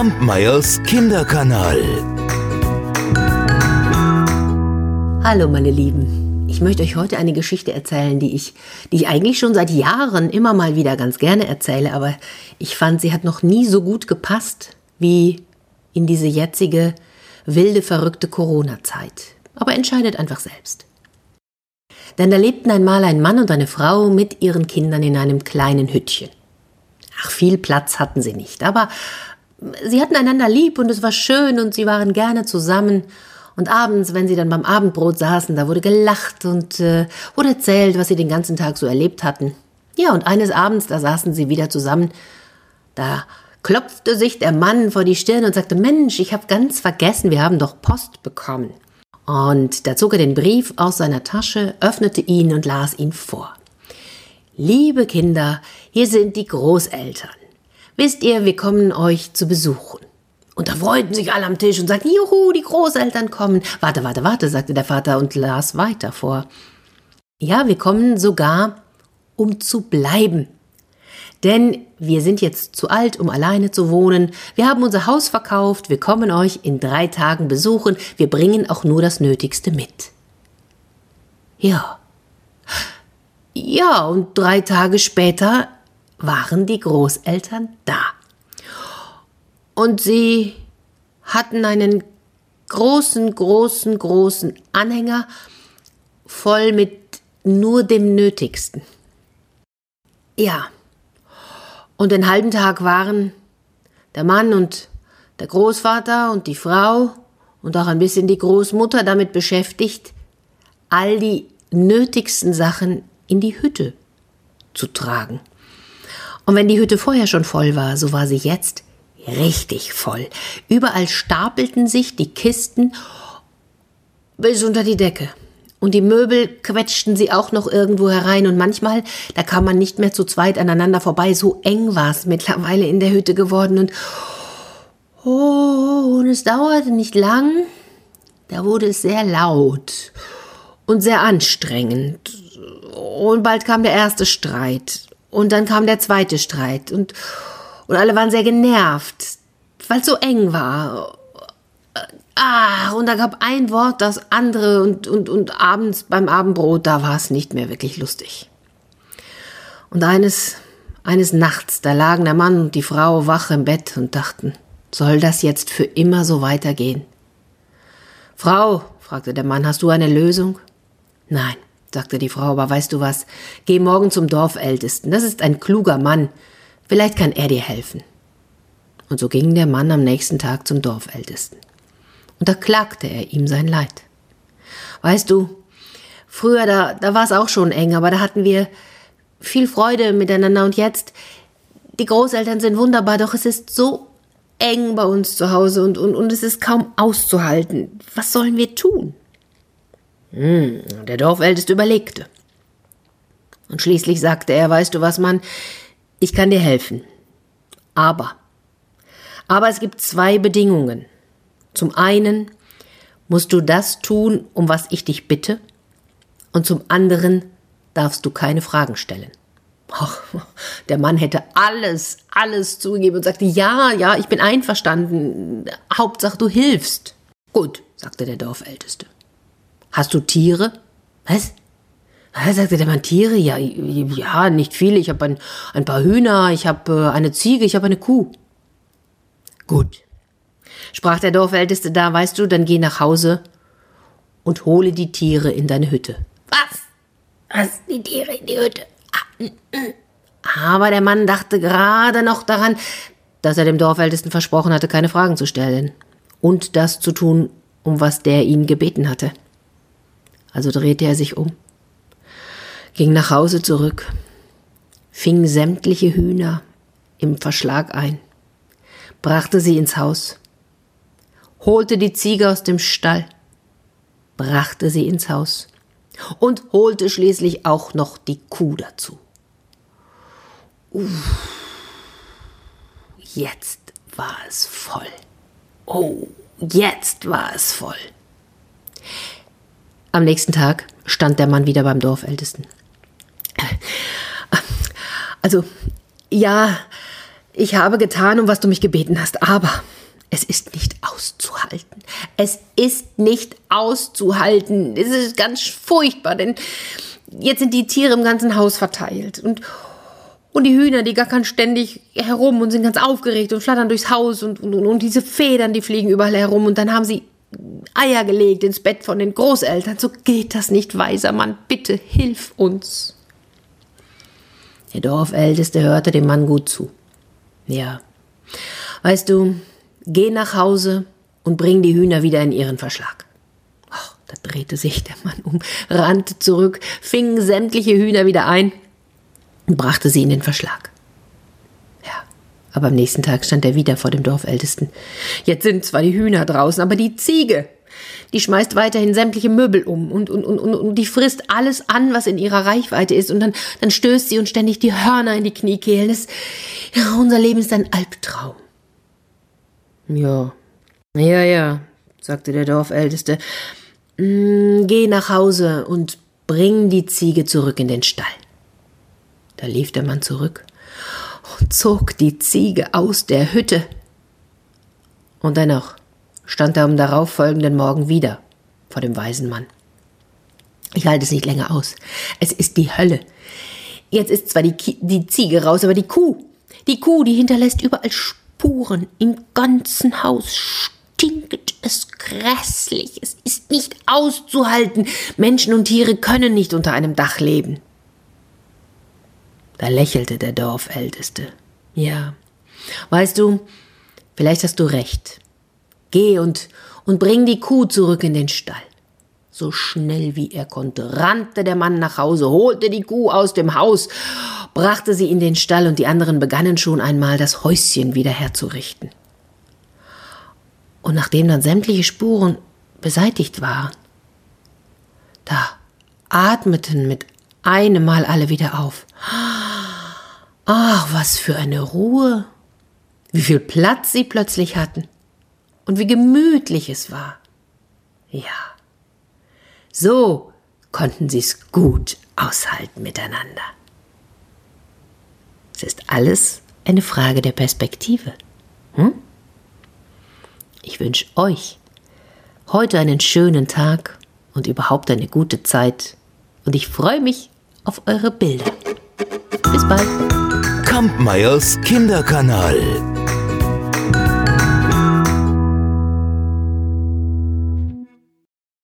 Kampmeyers Kinderkanal. Hallo meine Lieben. Ich möchte euch heute eine Geschichte erzählen, die ich, die ich eigentlich schon seit Jahren immer mal wieder ganz gerne erzähle, aber ich fand, sie hat noch nie so gut gepasst wie in diese jetzige wilde, verrückte Corona-Zeit. Aber entscheidet einfach selbst. Denn da lebten einmal ein Mann und eine Frau mit ihren Kindern in einem kleinen Hüttchen. Ach, viel Platz hatten sie nicht, aber sie hatten einander lieb und es war schön und sie waren gerne zusammen. Und abends, wenn sie dann beim Abendbrot saßen, da wurde gelacht und äh, wurde erzählt, was sie den ganzen Tag so erlebt hatten. Ja, und eines Abends, da saßen sie wieder zusammen. Da klopfte sich der Mann vor die Stirn und sagte, Mensch, ich habe ganz vergessen, wir haben doch Post bekommen. Und da zog er den Brief aus seiner Tasche, öffnete ihn und las ihn vor. Liebe Kinder, hier sind die Großeltern. Wisst ihr, wir kommen euch zu besuchen. Und da freuten sich alle am Tisch und sagten, juhu, die Großeltern kommen. Warte, warte, warte, sagte der Vater und las weiter vor. Ja, wir kommen sogar, um zu bleiben. Denn wir sind jetzt zu alt, um alleine zu wohnen. Wir haben unser Haus verkauft. Wir kommen euch in drei Tagen besuchen. Wir bringen auch nur das Nötigste mit. Ja. Ja, und drei Tage später waren die Großeltern da. Und sie hatten einen großen, großen, großen Anhänger voll mit nur dem Nötigsten. Ja, und den halben Tag waren der Mann und der Großvater und die Frau und auch ein bisschen die Großmutter damit beschäftigt, all die nötigsten Sachen in die Hütte zu tragen. Und wenn die Hütte vorher schon voll war, so war sie jetzt richtig voll. Überall stapelten sich die Kisten bis unter die Decke. Und die Möbel quetschten sie auch noch irgendwo herein. Und manchmal, da kam man nicht mehr zu zweit aneinander vorbei, so eng war es mittlerweile in der Hütte geworden. Und oh, und es dauerte nicht lang, da wurde es sehr laut und sehr anstrengend. Und bald kam der erste Streit und dann kam der zweite Streit und und alle waren sehr genervt, weil es so eng war Ah, und da gab ein Wort das andere und, und, und abends beim Abendbrot, da war es nicht mehr wirklich lustig. Und eines, eines Nachts, da lagen der Mann und die Frau wach im Bett und dachten, soll das jetzt für immer so weitergehen? Frau, fragte der Mann, hast du eine Lösung? Nein, sagte die Frau, aber weißt du was? Geh morgen zum Dorfältesten. Das ist ein kluger Mann. Vielleicht kann er dir helfen. Und so ging der Mann am nächsten Tag zum Dorfältesten und da klagte er ihm sein Leid. Weißt du, früher, da, da war es auch schon eng, aber da hatten wir viel Freude miteinander und jetzt, die Großeltern sind wunderbar, doch es ist so eng bei uns zu Hause und, und, und es ist kaum auszuhalten. Was sollen wir tun? Hm, der Dorfälteste überlegte. Und schließlich sagte er, weißt du was, Mann, ich kann dir helfen. Aber, aber es gibt zwei Bedingungen. Zum einen musst du das tun, um was ich dich bitte, und zum anderen darfst du keine Fragen stellen. Ach, der Mann hätte alles, alles zugegeben und sagte, ja, ja, ich bin einverstanden. Hauptsache, du hilfst. Gut, sagte der Dorfälteste. Hast du Tiere? Was? Was, sagte der Mann, Tiere? Ja, ja, nicht viele. Ich habe ein, ein paar Hühner, ich habe äh, eine Ziege, ich habe eine Kuh. Gut, sprach der Dorfälteste da, weißt du, dann geh nach Hause und hole die Tiere in deine Hütte. Was? Was? Die Tiere in die Hütte? Ah, mm, mm. Aber der Mann dachte gerade noch daran, dass er dem Dorfältesten versprochen hatte, keine Fragen zu stellen und das zu tun, um was der ihn gebeten hatte. Also drehte er sich um, ging nach Hause zurück, fing sämtliche Hühner im Verschlag ein, brachte sie ins Haus holte die Ziege aus dem Stall, brachte sie ins Haus und holte schließlich auch noch die Kuh dazu. Uff, jetzt war es voll. Oh, jetzt war es voll. Am nächsten Tag stand der Mann wieder beim Dorfältesten. Also, ja, Ich habe getan, um was du mich gebeten hast, aber es ist nicht auszuhalten. Es ist nicht auszuhalten. Es ist ganz furchtbar, denn jetzt sind die Tiere im ganzen Haus verteilt und und die Hühner, die gackern ständig herum und sind ganz aufgeregt und flattern durchs Haus und, und, und diese Federn, die fliegen überall herum und dann haben sie Eier gelegt ins Bett von den Großeltern. So geht das nicht, weiser Mann. Bitte hilf uns. Der Dorfälteste hörte dem Mann gut zu. Ja. Weißt du, geh nach Hause und bring die Hühner wieder in ihren Verschlag. Oh, da drehte sich der Mann um, rannte zurück, fing sämtliche Hühner wieder ein und brachte sie in den Verschlag. Aber am nächsten Tag stand er wieder vor dem Dorfältesten. Jetzt sind zwar die Hühner draußen, aber die Ziege, die schmeißt weiterhin sämtliche Möbel um und, und, und, und, und die frisst alles an, was in ihrer Reichweite ist. Und dann, dann stößt sie uns ständig die Hörner in die Kniekehlen. Das, ja, unser Leben ist ein Albtraum. Ja, ja, ja, sagte der Dorfälteste. Mm, geh nach Hause und bring die Ziege zurück in den Stall. Da lief der Mann zurück zog die Ziege aus der Hütte. Und dennoch stand er am darauffolgenden Morgen wieder vor dem weisen Mann. Ich halte es nicht länger aus. Es ist die Hölle. Jetzt ist zwar die, Ki die Ziege raus, aber die Kuh, die Kuh, die hinterlässt überall Spuren. Im ganzen Haus stinkt es grässlich. Es ist nicht auszuhalten. Menschen und Tiere können nicht unter einem Dach leben. Da lächelte der Dorfälteste. Ja, weißt du, vielleicht hast du recht. Geh und, und bring die Kuh zurück in den Stall. So schnell wie er konnte, rannte der Mann nach Hause, holte die Kuh aus dem Haus, brachte sie in den Stall und die anderen begannen schon einmal das Häuschen wieder herzurichten. Und nachdem dann sämtliche Spuren beseitigt waren, da atmeten mit einem Mal alle wieder auf. Ach, was für eine Ruhe. Wie viel Platz sie plötzlich hatten. Und wie gemütlich es war. Ja. So konnten sie es gut aushalten miteinander. Es ist alles eine Frage der Perspektive. Hm? Ich wünsche euch heute einen schönen Tag und überhaupt eine gute Zeit. Und ich freue mich auf eure Bilder. Bis bald. Kampmeyers Kinderkanal.